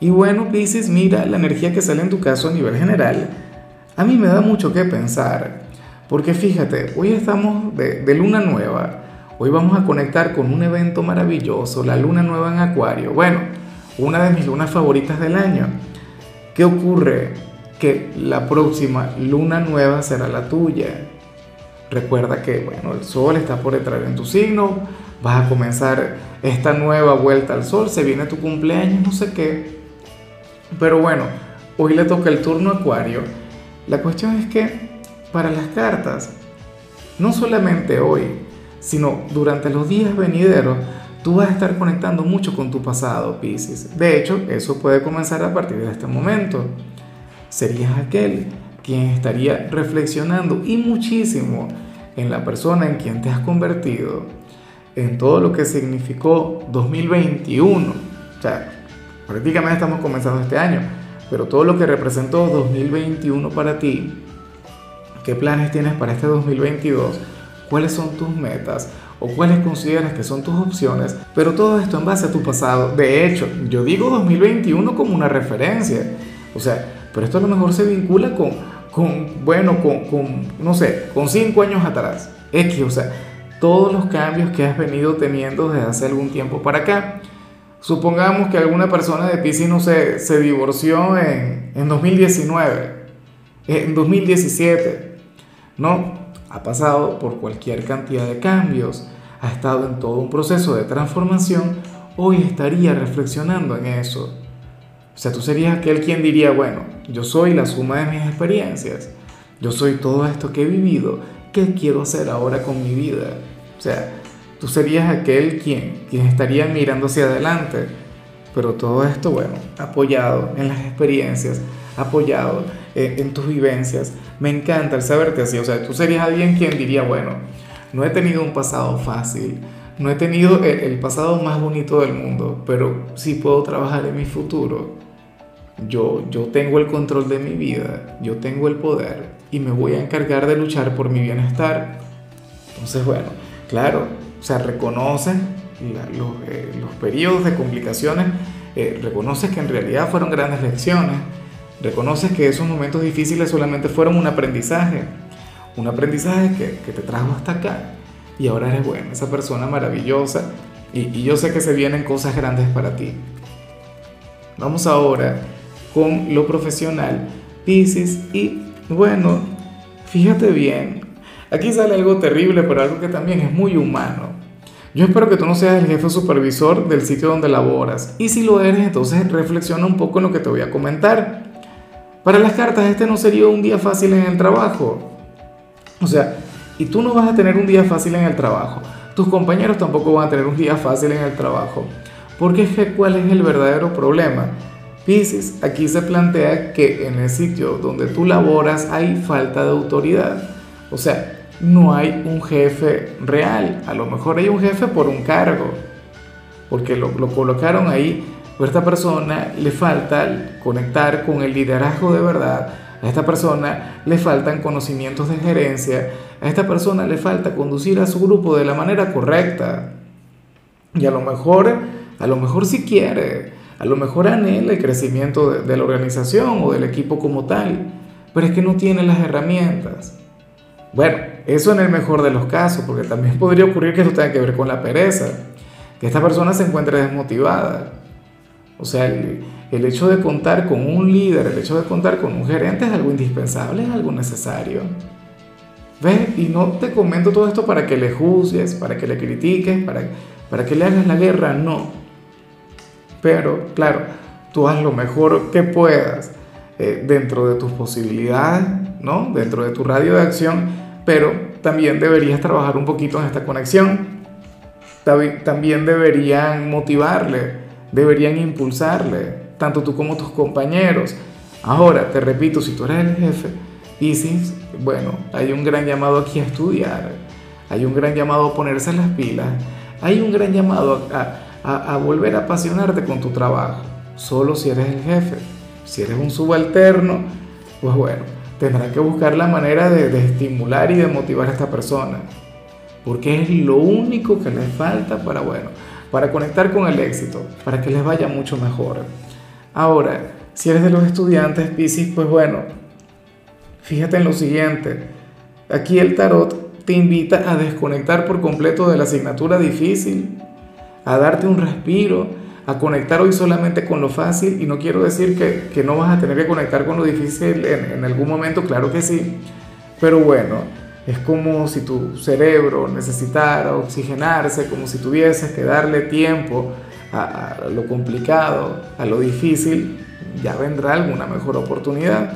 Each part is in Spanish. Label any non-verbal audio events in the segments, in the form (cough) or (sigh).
Y bueno, Pisces, mira la energía que sale en tu caso a nivel general. A mí me da mucho que pensar. Porque fíjate, hoy estamos de, luna nueva. Hoy vamos a conectar con un evento maravilloso, la luna nueva en Acuario. Bueno, una de mis lunas favoritas del año. ¿Qué ocurre? Que la próxima luna nueva será la tuya. Recuerda que, bueno, el sol está por entrar en tu signo, vas a comenzar esta nueva vuelta al sol, se viene tu cumpleaños, no sé qué. Pero bueno, hoy le toca el turno Acuario. La cuestión es que para las cartas, no solamente hoy, sino durante los días venideros, tú vas a estar conectando mucho con tu pasado, Pisces. De hecho, eso puede comenzar a partir de este momento. Serías aquel quien estaría reflexionando y muchísimo en la persona en quien te has convertido, en todo lo que significó 2021. O sea, prácticamente estamos comenzando este año, pero todo lo que representó 2021 para ti, ¿qué planes tienes para este 2022? ¿Cuáles son tus metas? ¿O cuáles consideras que son tus opciones? Pero todo esto en base a tu pasado. De hecho, yo digo 2021 como una referencia. O sea, pero esto a lo mejor se vincula con, bueno, con, no sé, con cinco años atrás. X, o sea, todos los cambios que has venido teniendo desde hace algún tiempo para acá. Supongamos que alguna persona de Pisces no se, se divorció en, en 2019, en 2017, ¿no? Ha pasado por cualquier cantidad de cambios, ha estado en todo un proceso de transformación, hoy estaría reflexionando en eso. O sea, tú serías aquel quien diría, bueno, yo soy la suma de mis experiencias, yo soy todo esto que he vivido, ¿qué quiero hacer ahora con mi vida? O sea, Tú serías aquel quien, quien estaría mirando hacia adelante. Pero todo esto, bueno, apoyado en las experiencias, apoyado en, tus vivencias. Me encanta el saberte así. O sea, tú serías alguien quien diría, bueno, no he tenido un pasado fácil, no he tenido el, el pasado más bonito del mundo, pero sí puedo trabajar en mi futuro. Yo, yo tengo el control de mi vida, yo tengo el poder y me voy a encargar de luchar por mi bienestar. Entonces, bueno, claro, o sea, reconoces eh, los, periodos de complicaciones, eh, reconoces que en realidad fueron grandes lecciones, reconoces que esos momentos difíciles solamente fueron un aprendizaje, un aprendizaje que, te trajo hasta acá y ahora eres bueno, esa persona maravillosa y, y yo sé que se vienen cosas grandes para ti. Vamos ahora con lo profesional, Pisces, y bueno, fíjate bien, Aquí sale algo terrible, pero algo que también es muy humano. Yo espero que tú no seas el jefe supervisor del sitio donde laboras. Y si lo eres, entonces reflexiona un poco en lo que te voy a comentar. Para las cartas, este no sería un día fácil en el trabajo. O sea, y tú no vas a tener un día fácil en el trabajo. Tus compañeros tampoco van a tener un día fácil en el trabajo. Porque es que, ¿cuál es el verdadero problema? Pisces, aquí se plantea que en el sitio donde tú laboras hay falta de autoridad. O sea, no hay un jefe real. A lo mejor hay un jefe por un cargo, porque lo, colocaron ahí. A esta persona le falta conectar con el liderazgo de verdad. A esta persona le faltan conocimientos de gerencia. A esta persona le falta conducir a su grupo de la manera correcta. Y a lo mejor, a lo mejor si quiere, a lo mejor anhela el crecimiento de la organización o del equipo como tal, pero es que no tiene las herramientas. Bueno, eso en el mejor de los casos, porque también (laughs) podría ocurrir que eso tenga que ver con la pereza, que esta persona se encuentre desmotivada. O sea, el, hecho de contar con un líder, el hecho de contar con un gerente es algo indispensable, es algo necesario. ¿Ves? Y no te comento todo esto para que le juzgues, para que le critiques, para, para que le hagas la guerra, no. Pero, claro, tú haz lo mejor que puedas eh, dentro de tus posibilidades, ¿no? Dentro de tu radio de acción, pero también deberías trabajar un poquito en esta conexión. También deberían motivarle, deberían impulsarle, tanto tú como tus compañeros. Ahora, te repito, si tú eres el jefe, Piscis, bueno, hay un gran llamado aquí a estudiar, hay un gran llamado a ponerse las pilas, hay un gran llamado a, volver a apasionarte con tu trabajo, solo si eres el jefe. Si eres un subalterno, pues bueno, tendrás que buscar la manera de, de estimular y de motivar a esta persona, porque es lo único que les falta para, bueno, para conectar con el éxito, para que les vaya mucho mejor. Ahora, si eres de los estudiantes Piscis, pues bueno, fíjate en lo siguiente. Aquí el tarot te invita a desconectar por completo de la asignatura difícil, a darte un respiro, a conectar hoy solamente con lo fácil. Y no quiero decir que, no vas a tener que conectar con lo difícil en, en algún momento, claro que sí. Pero bueno, es como si tu cerebro necesitara oxigenarse, como si tuvieses que darle tiempo a, lo complicado, a lo difícil, ya vendrá alguna mejor oportunidad.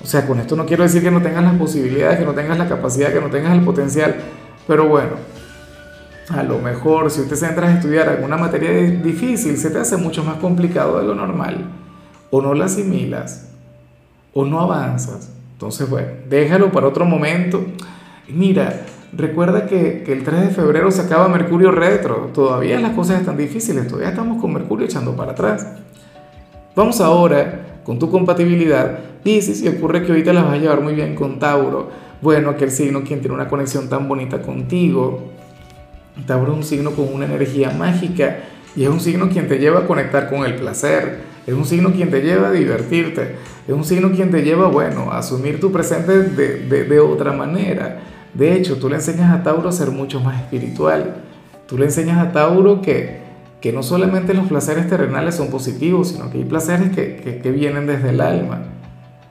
O sea, con esto no quiero decir que no tengas las posibilidades, que no tengas la capacidad, que no tengas el potencial, pero bueno, a lo mejor si usted se entra a estudiar alguna materia difícil, se te hace mucho más complicado de lo normal, o no la asimilas, o no avanzas. Entonces, bueno, déjalo para otro momento. Mira, recuerda que, el 3 de febrero se acaba Mercurio retro. Todavía las cosas están difíciles, todavía estamos con Mercurio echando para atrás. Vamos ahora con tu compatibilidad. Dices, y ocurre que ahorita las vas a llevar muy bien con Tauro. Bueno, aquel signo quien tiene una conexión tan bonita contigo. Tauro es un signo con una energía mágica y es un signo quien te lleva a conectar con el placer es un signo quien te lleva a divertirte. Es un signo quien te lleva, bueno, a asumir tu presente de, otra manera. De hecho, tú le enseñas a Tauro a ser mucho más espiritual. Tú le enseñas a Tauro que, que no solamente los placeres terrenales son positivos, sino que hay placeres que, que, vienen desde el alma.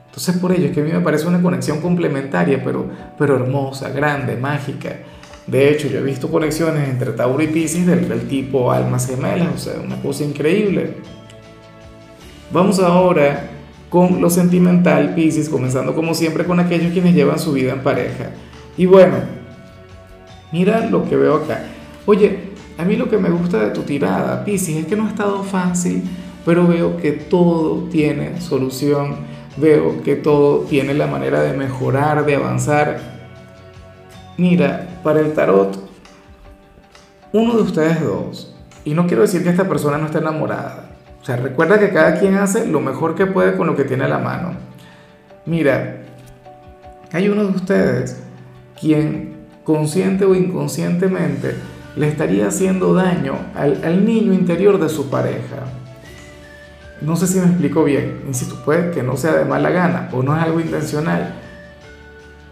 Entonces por ello es que a mí me parece una conexión complementaria, pero, pero hermosa, grande, mágica. De hecho, yo he visto conexiones entre Tauro y Pisces del, tipo almas gemelas, o sea, una cosa increíble. Vamos ahora con lo sentimental, Pisces, comenzando como siempre con aquellos quienes llevan su vida en pareja. Y bueno, mira lo que veo acá. Oye, a mí lo que me gusta de tu tirada, Pisces, es que no ha estado fácil, pero veo que todo tiene solución, veo que todo tiene la manera de mejorar, de avanzar. Mira, para el tarot, uno de ustedes dos, y no quiero decir que esta persona no esté enamorada, sea, recuerda que cada quien hace lo mejor que puede con lo que tiene a la mano. Mira, hay uno de ustedes quien consciente o inconscientemente le estaría haciendo daño al, niño interior de su pareja. No sé si me explico bien, insisto, puede que no sea de mala gana o no es algo intencional.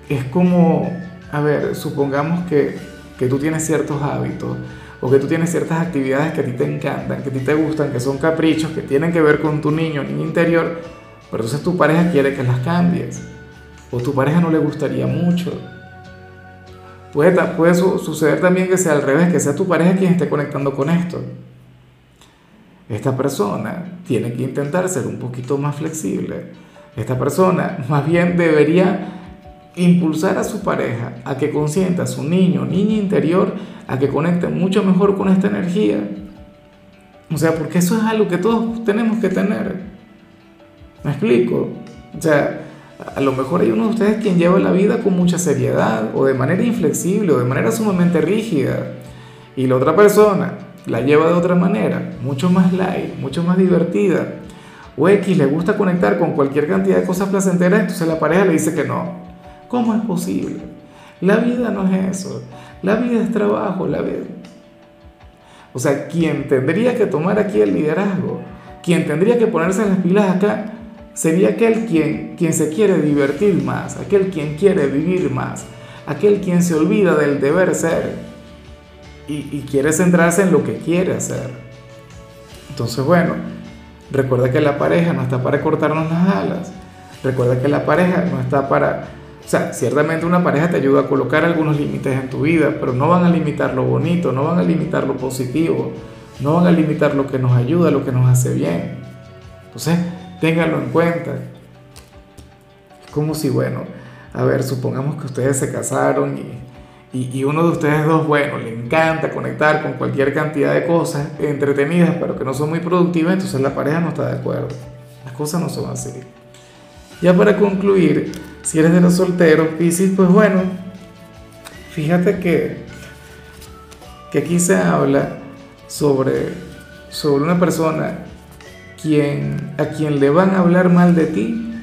Es como, a ver, supongamos que, que tú tienes ciertos hábitos o que tú tienes ciertas actividades que a ti te encantan, que a ti te gustan, que son caprichos, que tienen que ver con tu niño, niño interior, pero entonces tu pareja quiere que las cambies, o tu pareja no le gustaría mucho. Puede, puede suceder también que sea al revés, que sea tu pareja quien esté conectando con esto. Esta persona tiene que intentar ser un poquito más flexible. Esta persona más bien debería impulsar a su pareja a que consienta a su niño, niña interior, a que conecte mucho mejor con esta energía. O sea, porque eso es algo que todos tenemos que tener. ¿Me explico? O sea, a lo mejor hay uno de ustedes quien lleva la vida con mucha seriedad o de manera inflexible o de manera sumamente rígida y la otra persona la lleva de otra manera, mucho más light, mucho más divertida. O X le gusta conectar con cualquier cantidad de cosas placenteras, entonces la pareja le dice que no. ¿Cómo es posible? La vida no es eso. La vida es trabajo, la vida. O sea, quien tendría que tomar aquí el liderazgo, quien tendría que ponerse las pilas acá, sería aquel quien, quien se quiere divertir más, aquel quien quiere vivir más, aquel quien se olvida del deber ser y, y quiere centrarse en lo que quiere hacer. Entonces, bueno, recuerda que la pareja no está para cortarnos las alas, recuerda que la pareja no está para o sea, ciertamente una pareja te ayuda a colocar algunos límites en tu vida, pero no van a limitar lo bonito, no van a limitar lo positivo, no van a limitar lo que nos ayuda, lo que nos hace bien. Entonces, ténganlo en cuenta. Es como si, bueno, a ver, supongamos que ustedes se casaron y, y, uno de ustedes dos, bueno, le encanta conectar con cualquier cantidad de cosas entretenidas, pero que no son muy productivas, entonces la pareja no está de acuerdo. Las cosas no son así. Ya para concluir, si eres de los solteros, Piscis, pues bueno, fíjate que, que aquí se habla sobre, sobre una persona a quien le van a hablar mal de ti,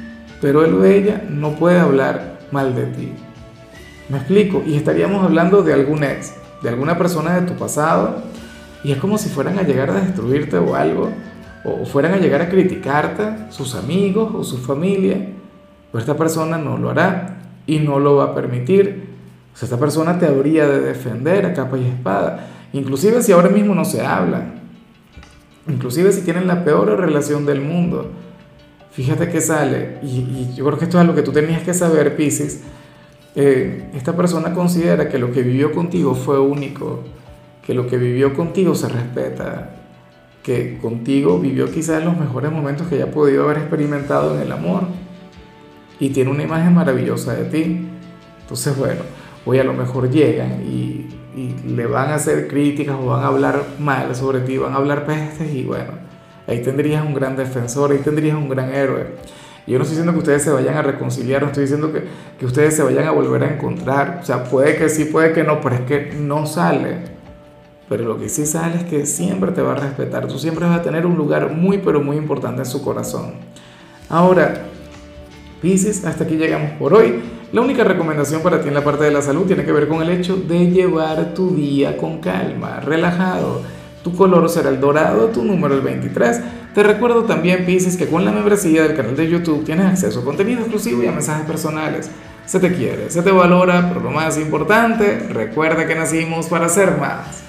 pero él o ella no puede hablar mal de ti. ¿Me explico? Y estaríamos hablando de algún ex, de alguna persona de tu pasado, y es como si fueran a llegar a destruirte o algo, o fueran a llegar a criticarte, sus amigos o su familia, pero esta persona no lo hará y no lo va a permitir. O sea, esta persona te habría de defender a capa y espada, inclusive si ahora mismo no se habla, inclusive si tienen la peor relación del mundo. Fíjate que sale, y, yo creo que esto es lo que tú tenías que saber, Pisces, eh, esta persona considera que lo que vivió contigo fue único, que lo que vivió contigo se respeta, que contigo vivió quizás los mejores momentos que haya podido haber experimentado en el amor y tiene una imagen maravillosa de ti. Entonces, bueno, hoy a lo mejor llegan y, y le van a hacer críticas o van a hablar mal sobre ti, van a hablar pestes y bueno, ahí tendrías un gran defensor, ahí tendrías un gran héroe. Yo no estoy diciendo que ustedes se vayan a reconciliar, no estoy diciendo que, que ustedes se vayan a volver a encontrar. O sea, puede que sí, puede que no, pero es que no sale. Pero lo que sí sale es que siempre te va a respetar. Tú siempre vas a tener un lugar muy, pero muy importante en su corazón. Ahora, Pisces, hasta aquí llegamos por hoy. La única recomendación para ti en la parte de la salud tiene que ver con el hecho de llevar tu día con calma, relajado. Tu color será el dorado, tu número el 23. Te recuerdo también, Pisces, que con la membresía del canal de YouTube tienes acceso a contenido exclusivo y a mensajes personales. Se te quiere, se te valora, pero lo más importante, recuerda que nacimos para ser más.